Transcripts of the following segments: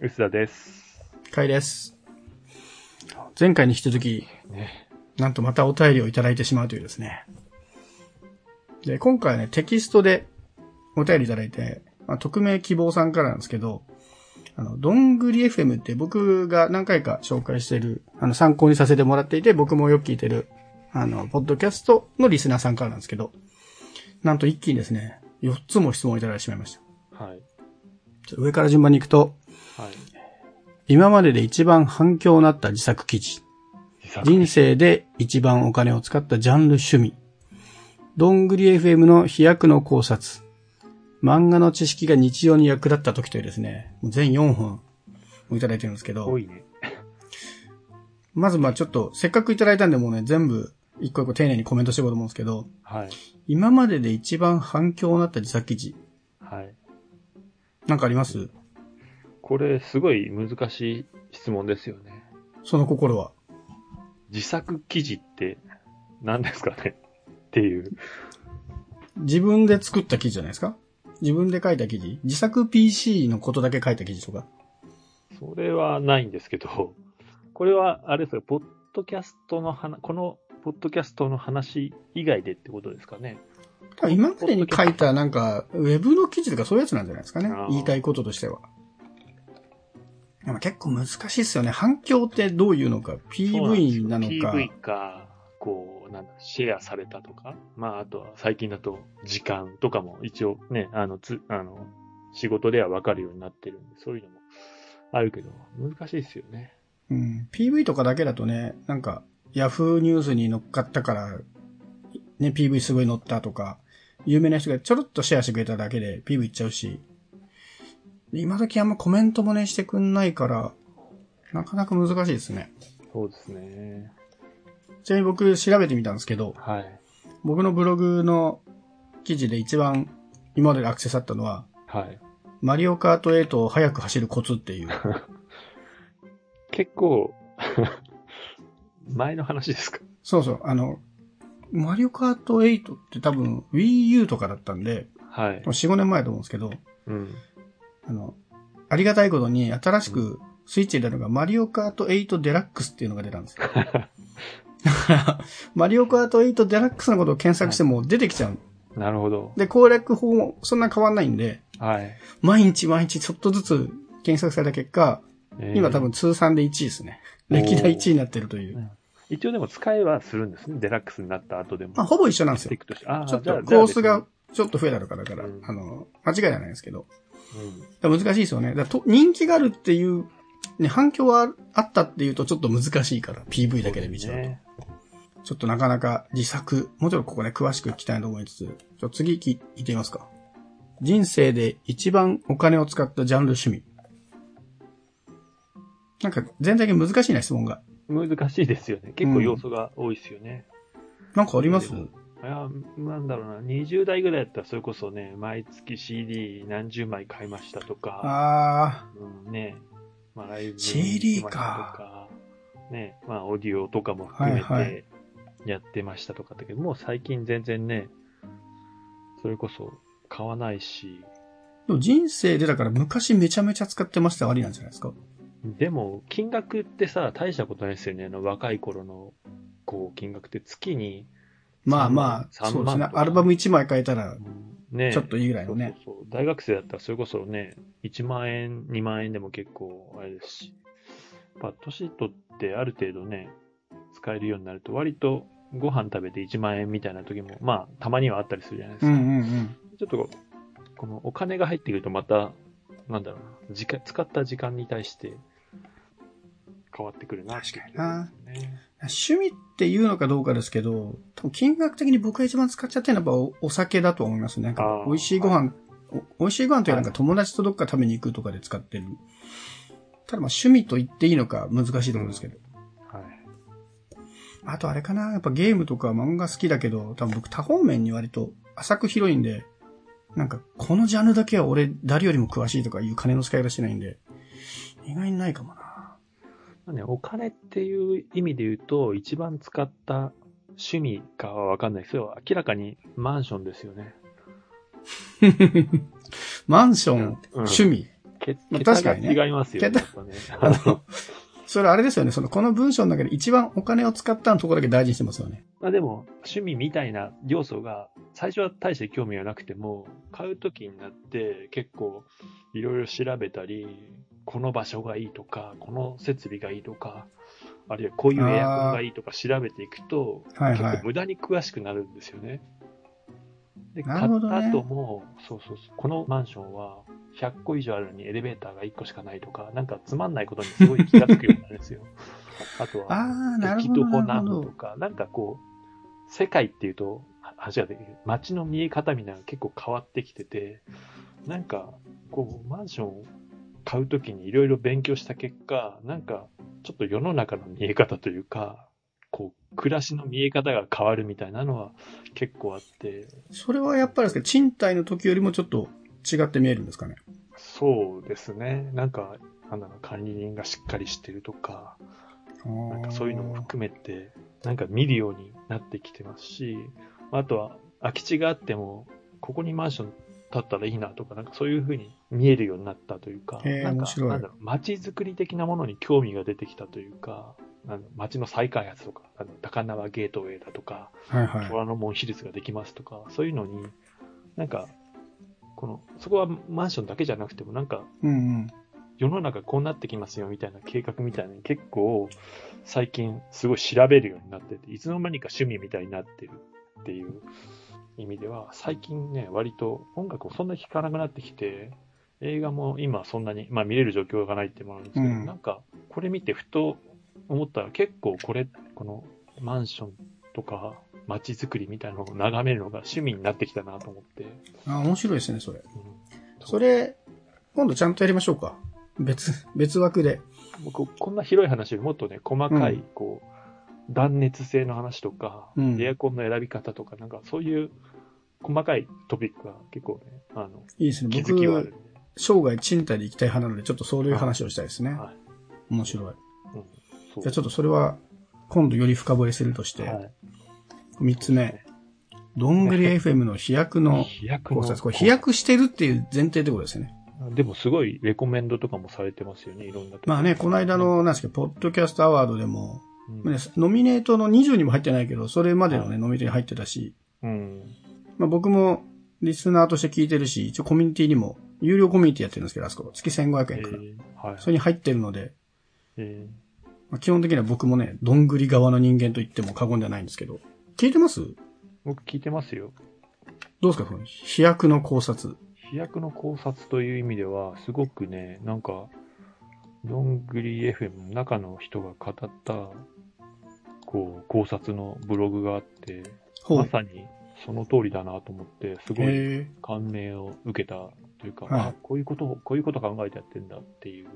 薄田です。かいです。前回に引き続き、ね。なんとまたお便りをいただいてしまうというですね。で、今回はね、テキストでお便りいただいて、まあ、匿名希望さんからなんですけど、あの、どんぐり FM って僕が何回か紹介している、あの、参考にさせてもらっていて、僕もよく聞いてる、あの、ポッドキャストのリスナーさんからなんですけど、なんと一気にですね、4つも質問をいただいてしまいました。はい。上から順番に行くと、はい。今までで一番反響になった自作記事。人生で一番お金を使ったジャンル趣味。どんぐり FM の飛躍の考察。漫画の知識が日常に役立った時というですね、全4本をいただいてるんですけど多、いね。まずまあちょっとせっかくいただいたんでもうね、全部一個一個丁寧にコメントしていこうと思うんですけど、はい。今までで一番反響になった自作記事。はい。なんかあります？これ、すごい難しい質問ですよね。その心は？自作記事って何ですかね？っていう。自分で作った記事じゃないですか？自分で書いた記事？自作 PC のことだけ書いた記事とか？それはないんですけど、これは、あれですか、ポッドキャストの話、このポッドキャストの話以外でってことですかね？今までに書いたなんか、ウェブの記事とかそういうやつなんじゃないですかね？言いたいこととしては。でも結構難しいっすよね。反響ってどういうのか？PV なのか？PV か、こう、なんだ、シェアされたとか？まあ、あとは最近だと時間とかも一応ね、あの、つ、あの、仕事ではわかるようになってるんで、そういうのもあるけど、難しいですよね。うん。PV とかだけだとね、なんか、ヤフーニュースに乗っかったから、ね、PV すごい載ったとか、有名な人がちょろっとシェアしてくれただけで PV いっちゃうし、今時あんまコメントもねしてくんないから、なかなか難しいですね。そうですね。ちなみに僕調べてみたんですけど、はい。僕のブログの記事で一番今まででアクセスあったのは、はい。マリオカート8を速く走るコツっていう。結構、前の話ですか？そうそう、あの、マリオカート8って多分 Wii U とかだったんで、はい。4、5年前だと思うんですけど、うん。あの、ありがたいことに新しくスイッチで出たのがマリオカート8デラックスっていうのが出たんですよ。だから、マリオカート8デラックスのことを検索しても出てきちゃう。なるほど。で、攻略法もそんな変わんないんで、はい。毎日毎日ちょっとずつ検索された結果、えー今多分通算で1位ですね。歴代1位になってるという。一応でも使いはするんですね。デラックスになった後でも。まあ、ほぼ一緒なんですよちょっとコースが、ちょっと増えたのかだから、うんあの、間違いではないですけど。じゃあ別にだから難しいですよね。だと人気があるっていう、ね、反響はあったっていうとちょっと難しいから、PV だけで見ちゃうと。ねちょっとなかなか自作、もちろんここね、詳しく聞きたいと思いつつ、ちょっと次聞いてみますか。人生で一番お金を使ったジャンル趣味。なんか全体的に難しいな質問が。難しいですよね。結構要素が多いですよね。なんかあります？いや、なんだろうな。20代ぐらいだったらそれこそね、毎月 CD 何十枚買いましたとか、あうん、ね、まあライブに CD か、ね、まあオーディオとかも含めはいはてやってましたとかだけど、もう最近全然ね、それこそ買わないし、ー。でも人生でだから昔めちゃめちゃ使ってましたありなんじゃないですか。でも、金額ってさ、大したことないですよね。あの、若い頃の、こう、金額って月に、まあまあ、3万そうですねアルバム1枚変えたら、ねちょっといいぐらいのね。そうそうそう大学生だったらそれこそね、1万円、2万円でも結構あれですし、やっぱ年取ってある程度ね、使えるようになると割とご飯食べて1万円みたいな時も、まあたまにはあったりするじゃないですか。うんうんうん。ちょっとこのお金が入ってくるとまた、なんだろうな、時間、使った時間に対して変わってくるなっていう気がしますね。趣味っていうのかどうかですけど、多分金額的に僕が一番使っちゃってるのはやっぱおお酒だと思いますね。なんか美味しいご飯、お美味しいご飯というかなんか友達とどっか食べに行くとかで使ってる。ただまあ趣味と言っていいのか難しいところですけど。はい。あとあれかな、やっぱゲームとか漫画好きだけど、多分僕多方面に割と浅く広いんで、なんかこのジャンルだけは俺誰よりも詳しいとかいう金の使い方してないんで、意外にないかもな。まあね、お金っていう意味で言うと、一番使った趣味かはわかんないですよ。明らかにマンションですよね。マンション、うん趣味。確かにねが違いますよね。ねあの、それあれですよね。その、この文章の中で一番お金を使ったのところだけ大事にしてますよね。まあでも、趣味みたいな要素が、最初は大して興味はなくても、買うときになって結構いろいろ調べたり、この場所がいいとか、この設備がいいとか、あるいはこういうエアコンがいいとか調べていくと、はいはい結構無駄に詳しくなるんですよね。で、な買った後も、そうそうそう、このマンションは100個以上あるのにエレベーターが1個しかないとか、なんかつまんないことにすごい気がつくようになるんですよ。あとあは。駅徒歩なとか、なんかこう、世界っていうと、は話ができる。街の見え方みたいなのが結構変わってきてて、なんか、こう、マンションを買うときにいろいろ勉強した結果、なんか、ちょっと世の中の見え方というか、こう、暮らしの見え方が変わるみたいなのは結構あって、それはやっぱりですけど、賃貸の時よりもちょっと違って見えるんですかね。そうですね。なんか、なんだろう、管理人がしっかりしてるとか、なんかそういうのも含めて、なんか見るようになってきてますし、あとは空き地があっても、ここにマンション建ったらいいなとか、なんかそういう風に見えるようになったというか、なんかなんだろう、街づくり的なものに興味が出てきたというか、あの街の再開発とか、あの高輪ゲートウェイだとか、はいはい。虎ノ門ヒルズができますとか、そういうのに、なんか、この、そこはマンションだけじゃなくても、なんか、うんうん。世の中こうなってきますよみたいな計画みたいな結構最近すごい調べるようになってて、いつの間にか趣味みたいになってるっていう意味では、最近ね、割と音楽をそんなに聴かなくなってきて、映画も今そんなに、まあ見れる状況がないってものなんですけど、うんなんかこれ見てふと思ったら結構これ、このマンションとか街づくりみたいなのを眺めるのが趣味になってきたなと思って。あ、面白いですね、それ。うんそれ、今度ちゃんとやりましょうか。別、別枠で。僕、こんな広い話よりもっとね、細かい、うんこう、断熱性の話とか、うんエアコンの選び方とか、なんかそういう細かいトピックが結構ね、あの、いいですね。気づきはある。生涯賃貸で行きたい派なので、ちょっとそういう話をしたいですね。はい。面白い。うん、そうじゃあちょっとそれは、今度より深掘りするとして、はい。三つ目。どんぐり FM の飛躍の飛躍の考察。これ飛躍してるっていう前提ってことですね。でもすごいレコメンドとかもされてますよね、いろんなとこまあね、この間の、なんですけど、ポッドキャストアワードでも、うん、ねノミネートの20にも入ってないけど、それまでのね、はいノミネートに入ってたし、うん。まあ僕もリスナーとして聞いてるし、一応コミュニティにも、有料コミュニティやってるんですけど、あそこ、月1500え円から。ー、はい。それに入ってるので、えまあ、基本的には僕もね、どんぐり側の人間と言っても過言ではないんですけど、聞いてます？ー、僕聞いてますよ。どうですかその飛躍の考察。飛躍の考察という意味では、すごくね、なんか、どんぐり FM の中の人が語った、こう、考察のブログがあって。まさにその通りだなと思って、すごいへ感銘を受けたというか、はいあ、こういうことを、こういうこと考えてやってんだっていう、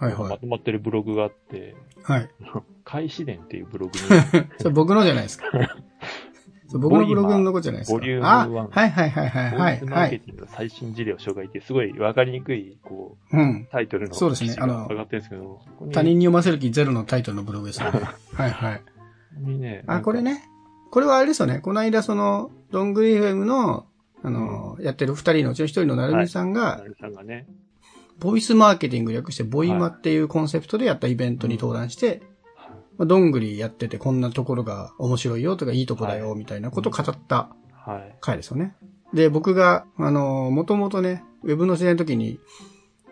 ーはいはい。まとまってるブログがあって、はい。開始伝っていうブログに、それ僕のじゃないですか。それ僕のブログのことじゃないですか。ボリュームあ、1はいはいはいはいボイはい。スマはい。ーケティングの最新事例を紹介って、すごいわかりにくい、こう、うん。タイトルのそうですね記事が上がってるんですけど、他人に読ませる気ゼロのタイトルのブログですね。はいはい。ここにね、あ、これね。これはあれですよね。この間その、どんぐり FM の、あの、やってる二人のうちの一人のなるみさんが、なるさんがね、ボイスマーケティング略してボイマっていうコンセプトでやったイベントに登壇して、まあ、どんぐりやっててこんなところが面白いよとかいいとこだよみたいなことを語ったはい。回ですよね。で、僕が、あの、もともとね、ウェブの時代の時に、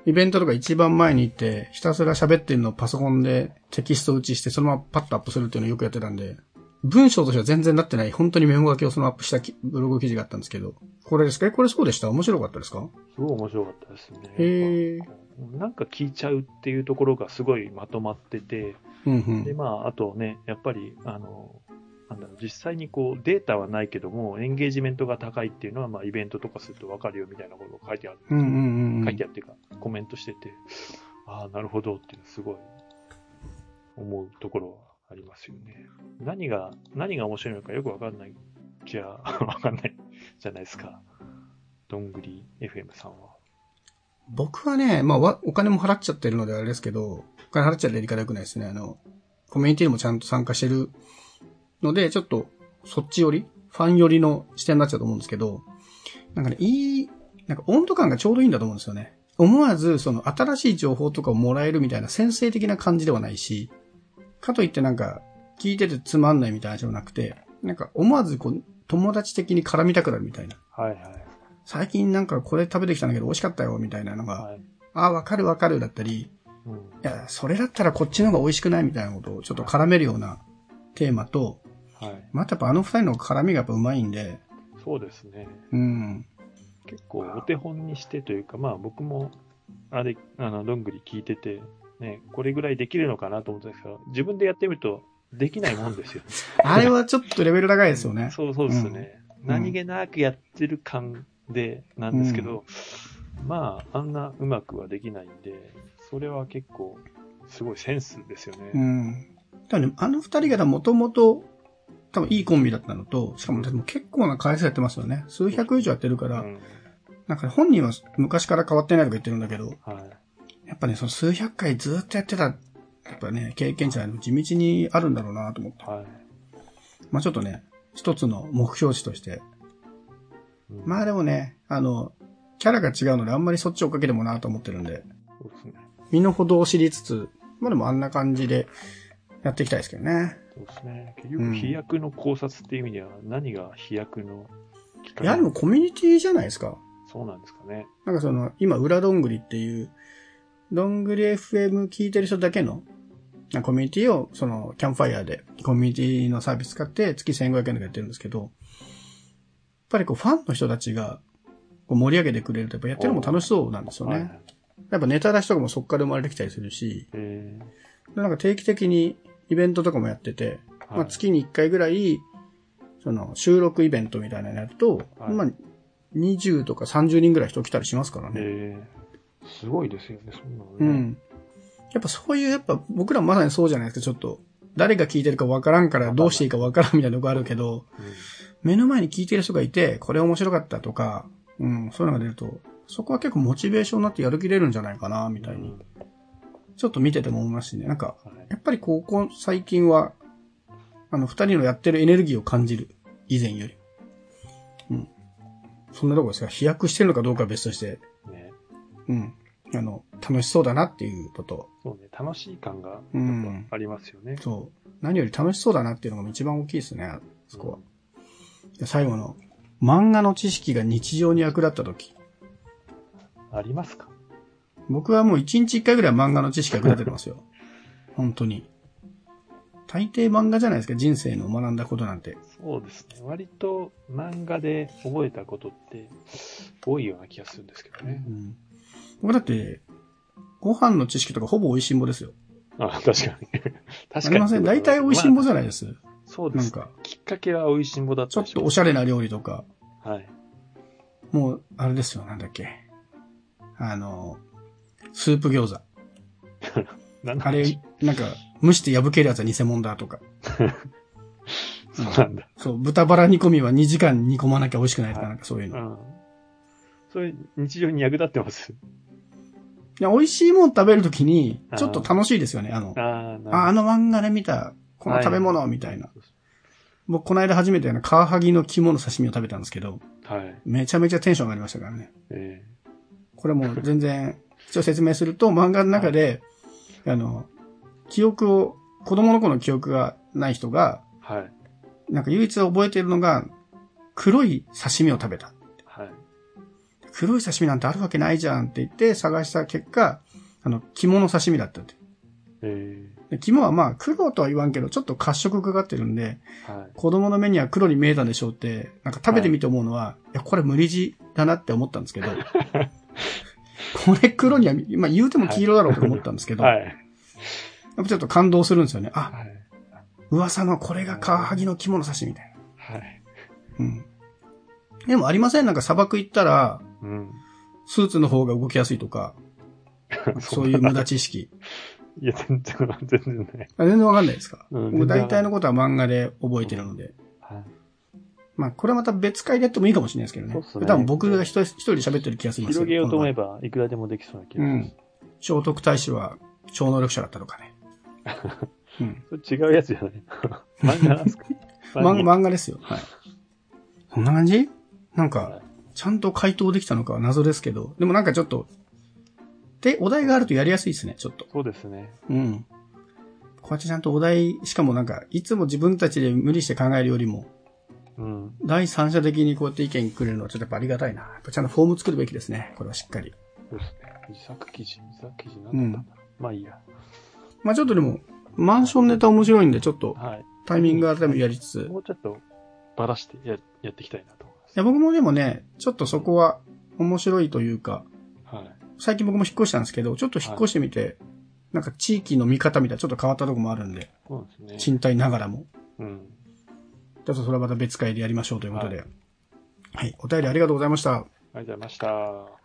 イベントとか一番前に行って、ひたすら喋ってるのをパソコンでテキスト打ちして、そのままパッとアップするっていうのをよくやってたんで、文章としては全然なってない、本当にメモ書きをそのアップしたきブログ記事があったんですけど、これですか？えこれそうでした？面白かったですか？すごい面白かったですね。へーなんか聞いちゃうっていうところがすごいまとまってて、で、うんうん。まあ、あとね、やっぱり、あの、なんだろう、実際にこう、データはないけども、エンゲージメントが高いっていうのは、まあ、イベントとかするとわかるよみたいなことが書いてある。うんうんうんうん。書いてあるってか、コメントしてて、ああ、なるほどっていう、すごい、思うところはありますよね。何が、何が面白いのかよくわかんないじゃ、わかんないじゃないですか。どんぐり FM さんは。僕はね、まあ、お金も払っちゃってるのであれですけど、お金払っちゃってやり方良くないですね。あの、コミュニティにもちゃんと参加してるので、ちょっと、そっち寄りファン寄りの視点になっちゃうと思うんですけど、なんかね、いい、なんか温度感がちょうどいいんだと思うんですよね。思わずその新しい情報とかをもらえるみたいな先生的な感じではないし、かといってなんか聞いててつまんないみたいな話じゃなくて、なんか思わずこう友達的に絡みたくなるみたいな。はいはい。最近なんかこれ食べてきたんだけど美味しかったよみたいなのが、はい。ああ、わかるわかるだったり、うん。いや、それだったらこっちの方が美味しくないみたいなことをちょっと絡めるようなテーマと、はい。またやっぱあの二人の絡みがやっぱ上手いんで、そうですね。うん。結構お手本にしてというか、まあ僕も、あれ、あの、どんぐり聞いてて、ね、これぐらいできるのかなと思ったんですけど、自分でやってみると、できないもんですよ。あれはちょっとレベル高いですよね。そうそうですね。ん何気なくやってる感で、なんですけど、まあ、あんなうまくはできないんで、それは結構、すごいセンスですよね。うん。だね、あの二人がもともと、多分いいコンビだったのと、しかもでも結構な回数やってますよね。数百以上やってるから、うんなんか本人は昔から変わってないとか言ってるんだけど、はい。やっぱね、その数百回ずっとやってた、やっぱね、経験値は地道にあるんだろうなと思って。はい。まあちょっとね、一つの目標値として。うんまあでもね、あの、キャラが違うのであんまりそっちを追っかけてもなと思ってるんで、そうですね。身の程を知りつつ、まあでもあんな感じでやっていきたいですけどね。そうですね。結局、飛躍の考察っていう意味では、何が飛躍のきっかけ？いやでもコミュニティじゃないですか。そうなんですかね。なんかその、今、裏どんぐりっていう、どんぐり FM 聞いてる人だけの、コミュニティを、その、キャンプファイヤーで、コミュニティのサービス使って月1500円でやってるんですけど、ぱりこう、ファンの人たちが、こう盛り上げてくれると、やっぱやってるのも楽しそうなんですよはいね。やっぱネタ出しとかもそこから生まれてきたりするし、えでなんか定期的にイベントとかもやってて、ーまあ、月に1回ぐらい、その、収録イベントみたいなのやると、はいまあ、20とか30人ぐらい人来たりしますからね。えーすごいですよね、そんなのね。うん。やっぱそういう、やっぱ僕らまさにそうじゃないですか、ちょっと。誰が聞いてるかわからんからどうしていいかわからんみたいなとこあるけど、目の前に聞いてる人がいて、これ面白かったとか、うん、そういうのが出ると、そこは結構モチベーションになってやる気出るんじゃないかな、みたいに。ちょっと見てても思いますしね。なんか、はいやっぱりここ最近は、あの、二人のやってるエネルギーを感じる。以前より。うん。そんなとこですが、飛躍してるのかどうかは別として、ねうん。あの、楽しそうだなっていうこと。そうね、楽しい感がうんぱありますよね。そう。何より楽しそうだなっていうのが一番大きいですね、そこは。で最後の、漫画の知識が日常に役立った時。ありますか？僕はもう一日一回ぐらい漫画の知識役立ててますよ。本当に。大抵漫画じゃないですか、人生の学んだことなんて。そうですね。割と漫画で覚えたことって多いような気がするんですけどね。うん。僕だって、ご飯の知識とかほぼ美味しんぼですよ。あ、確かに。確あかに。りません？大体美味しんぼじゃない、ないです。そうです。なんか、きっかけは美味しんぼだったちょっとおしゃれな料理とか、はい。もう、あれですよ、なんだっけ。あの、スープ餃子。なんあれ、なんか、蒸して破けるやつは偽物だとか。そうなんだ。そう、豚バラ煮込みは2時間煮込まなきゃ美味しくないとか、はいなんかそういうの。いうん。それ、日常に役立ってます？や、美味しいもん食べるときに、ちょっと楽しいですよね。あの、ああ、の漫画で見た、この食べ物みたいな。僕、この間初めてあの、カワハギの肝の刺身を食べたんですけど、うはい。めちゃめちゃテンション上がりましたからね。えこれもう全然、一応説明すると、漫画の中で、あの、記憶を、子供の頃の記憶がない人が、ーはい。なんか唯一覚えてるのが、黒い刺身を食べた。はい。黒い刺身なんてあるわけないじゃんって言って探した結果、あの、肝の刺身だったって。えで肝はまあ黒とは言わんけど、ちょっと褐色かかってるんで、ーはい。子供の目には黒に見えたんでしょうって、なんか食べてみて思うのは、い、や、これ無理地だなって思ったんですけど、これ黒には、まあ言うても黄色だろうと思ったんですけど、はい。やっぱちょっと感動するんですよね。あ、はい。噂のこれがカワハギの肝の刺身みたいはい。な。うん。でもありません？なんか砂漠行ったら、うん。スーツの方が動きやすいとか、そういう無駄知識。いや、全然、全然ない。あ全然わかんないですか、うん僕大体のことは漫画で覚えてるので。はい。まあ、これはまた別回でやってもいいかもしれないですけどね。そうっすね多分僕が一人喋ってる気がするんです広げようと思えば。ば、いくらでもできそうな気うんがします。。聖徳太子は超能力者だったとかね。うん。違うやつじゃない 漫画なんですか？漫漫画ですよ。はい。そんな感じ？なんはか、ちゃんと回答できたのかは謎ですけど、でもなんかちょっと、で、お題があるとやりやすいですね、ちょっと。そうですね。うん。こうやってちゃんとお題、しかもなんか、いつも自分たちで無理して考えるよりも、うん。第三者的にこうやって意見くれるのはちょっとやっぱありがたいな。やっぱちゃんとフォーム作るべきですね。これはしっかり。そうですね。自作記事、自作記事なんだったう。まあいいや。まあちょっとでも、マンションネタ面白いんで、ちょっとはい。タイミング改めやりつつ。いもうちょっとばらしてややっていきたいなと思います。や、僕もでもね、ちょっとそこは面白いというか、はい。最近僕も引っ越したんですけど、ちょっと引っ越してみて、なんか地域の見方みたいなちょっと変わったとこもあるんで、そうですね。賃貸ながらも。うん。ちょっとそれはまた別会でやりましょうということで。はい。お便りありがとうございました。ありがとうございました。